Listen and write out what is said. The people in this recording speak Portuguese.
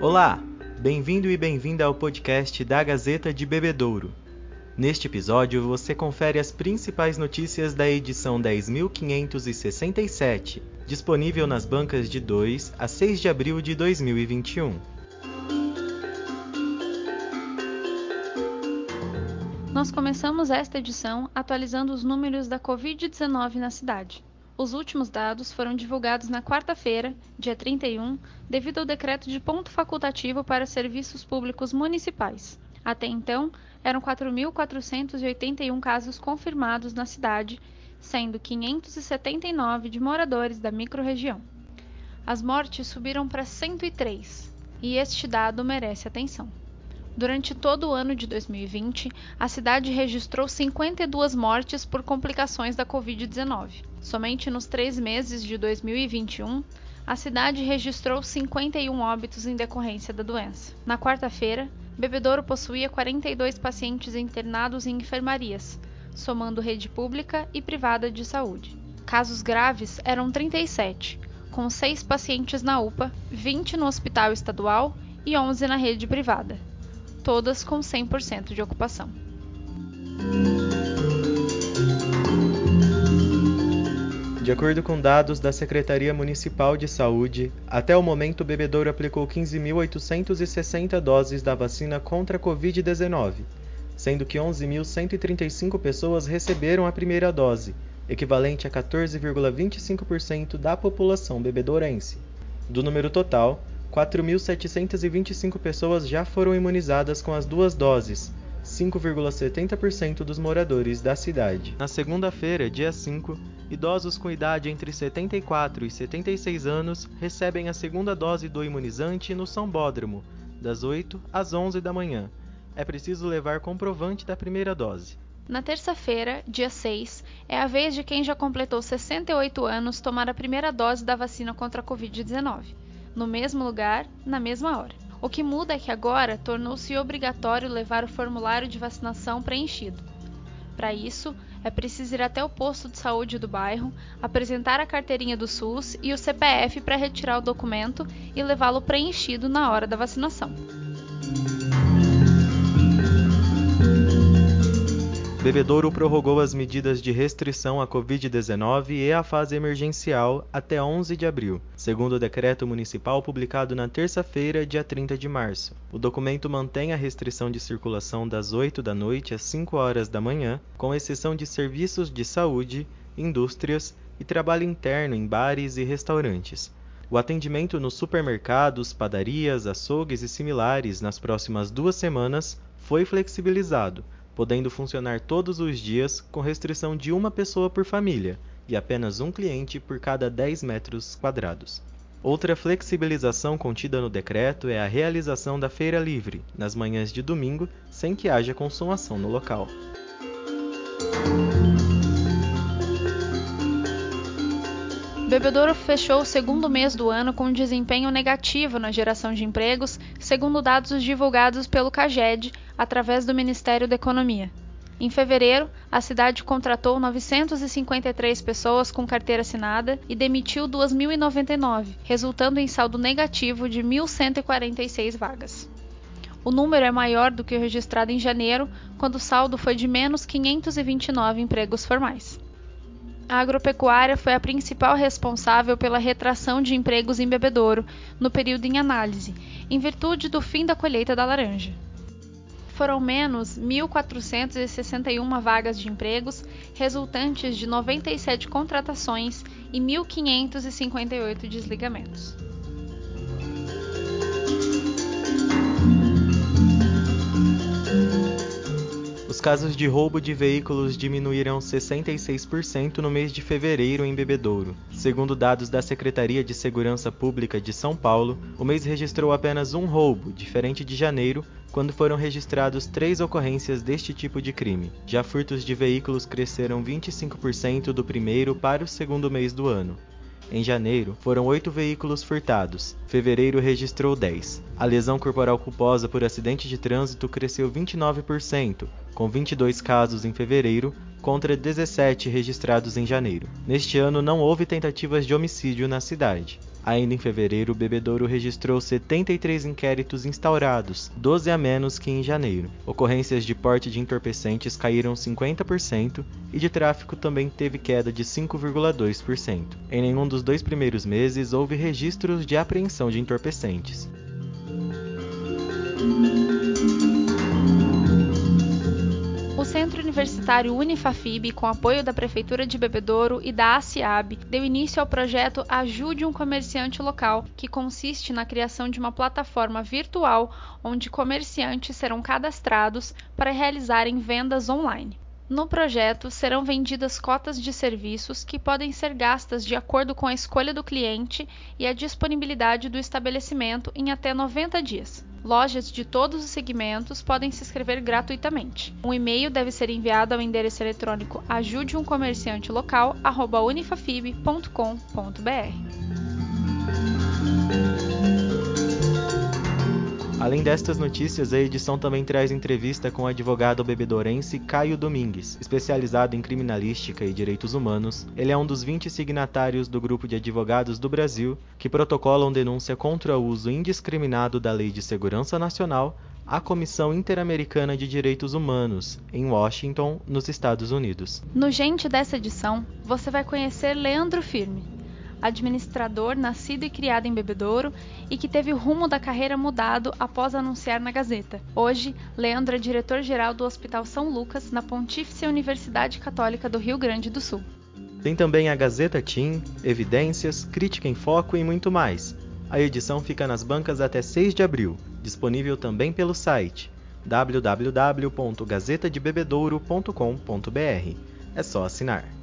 Olá, bem-vindo e bem-vinda ao podcast da Gazeta de Bebedouro. Neste episódio você confere as principais notícias da edição 10.567, disponível nas bancas de 2 a 6 de abril de 2021. Nós começamos esta edição atualizando os números da Covid-19 na cidade. Os últimos dados foram divulgados na quarta-feira, dia 31, devido ao decreto de ponto facultativo para serviços públicos municipais. Até então, eram 4.481 casos confirmados na cidade, sendo 579 de moradores da microrregião. As mortes subiram para 103, e este dado merece atenção. Durante todo o ano de 2020, a cidade registrou 52 mortes por complicações da Covid-19. Somente nos três meses de 2021, a cidade registrou 51 óbitos em decorrência da doença. Na quarta-feira, Bebedouro possuía 42 pacientes internados em enfermarias, somando rede pública e privada de saúde. Casos graves eram 37, com 6 pacientes na UPA, 20 no hospital estadual e 11 na rede privada todas com 100% de ocupação. De acordo com dados da Secretaria Municipal de Saúde, até o momento o bebedouro aplicou 15.860 doses da vacina contra a Covid-19, sendo que 11.135 pessoas receberam a primeira dose, equivalente a 14,25% da população bebedourense. Do número total, 4.725 pessoas já foram imunizadas com as duas doses, 5,70% dos moradores da cidade. Na segunda-feira, dia 5, idosos com idade entre 74 e 76 anos recebem a segunda dose do imunizante no São Bódromo, das 8 às 11 da manhã. É preciso levar comprovante da primeira dose. Na terça-feira, dia 6, é a vez de quem já completou 68 anos tomar a primeira dose da vacina contra a Covid-19 no mesmo lugar, na mesma hora. O que muda é que agora tornou-se obrigatório levar o formulário de vacinação preenchido. Para isso, é preciso ir até o posto de saúde do bairro, apresentar a carteirinha do SUS e o CPF para retirar o documento e levá-lo preenchido na hora da vacinação. Bebedouro prorrogou as medidas de restrição à Covid-19 e a fase emergencial até 11 de abril, segundo o decreto municipal publicado na terça-feira, dia 30 de março. O documento mantém a restrição de circulação das 8 da noite às 5 horas da manhã, com exceção de serviços de saúde, indústrias e trabalho interno em bares e restaurantes. O atendimento nos supermercados, padarias, açougues e similares nas próximas duas semanas foi flexibilizado podendo funcionar todos os dias com restrição de uma pessoa por família e apenas um cliente por cada 10 metros quadrados. Outra flexibilização contida no decreto é a realização da feira livre, nas manhãs de domingo, sem que haja consumação no local. Bebedouro fechou o segundo mês do ano com um desempenho negativo na geração de empregos, segundo dados divulgados pelo CAGED através do Ministério da Economia. Em fevereiro, a cidade contratou 953 pessoas com carteira assinada e demitiu 2.099, resultando em saldo negativo de 1.146 vagas. O número é maior do que o registrado em janeiro, quando o saldo foi de menos 529 empregos formais a agropecuária foi a principal responsável pela retração de empregos em Bebedouro no período em análise, em virtude do fim da colheita da laranja. Foram menos 1.461 vagas de empregos, resultantes de 97 contratações e 1.558 desligamentos. Os casos de roubo de veículos diminuíram 66% no mês de fevereiro em Bebedouro. Segundo dados da Secretaria de Segurança Pública de São Paulo, o mês registrou apenas um roubo, diferente de janeiro, quando foram registrados três ocorrências deste tipo de crime. Já furtos de veículos cresceram 25% do primeiro para o segundo mês do ano. Em janeiro, foram oito veículos furtados. Fevereiro registrou 10. A lesão corporal culposa por acidente de trânsito cresceu 29%, com 22 casos em fevereiro contra 17 registrados em janeiro. Neste ano não houve tentativas de homicídio na cidade. Ainda em fevereiro, o Bebedouro registrou 73 inquéritos instaurados, 12 a menos que em janeiro. Ocorrências de porte de entorpecentes caíram 50% e de tráfico também teve queda de 5,2%. Em nenhum dos dois primeiros meses houve registros de apreensão de entorpecentes. Universitário Unifafib, com apoio da Prefeitura de Bebedouro e da ACIAB, deu início ao projeto Ajude um Comerciante Local, que consiste na criação de uma plataforma virtual onde comerciantes serão cadastrados para realizarem vendas online. No projeto serão vendidas cotas de serviços que podem ser gastas de acordo com a escolha do cliente e a disponibilidade do estabelecimento em até 90 dias. Lojas de todos os segmentos podem se inscrever gratuitamente. Um e-mail deve ser enviado ao endereço eletrônico ajudeumcomerciantelocal@unifafib.com.br. Além destas notícias, a edição também traz entrevista com o advogado bebedorense Caio Domingues, especializado em criminalística e direitos humanos. Ele é um dos 20 signatários do grupo de advogados do Brasil que protocolam denúncia contra o uso indiscriminado da Lei de Segurança Nacional à Comissão Interamericana de Direitos Humanos, em Washington, nos Estados Unidos. No Gente dessa edição, você vai conhecer Leandro Firme administrador nascido e criado em Bebedouro e que teve o rumo da carreira mudado após anunciar na Gazeta. Hoje, Leandro é diretor-geral do Hospital São Lucas, na Pontífice Universidade Católica do Rio Grande do Sul. Tem também a Gazeta Team, Evidências, Crítica em Foco e muito mais. A edição fica nas bancas até 6 de abril, disponível também pelo site www.gazetadebebedouro.com.br. É só assinar.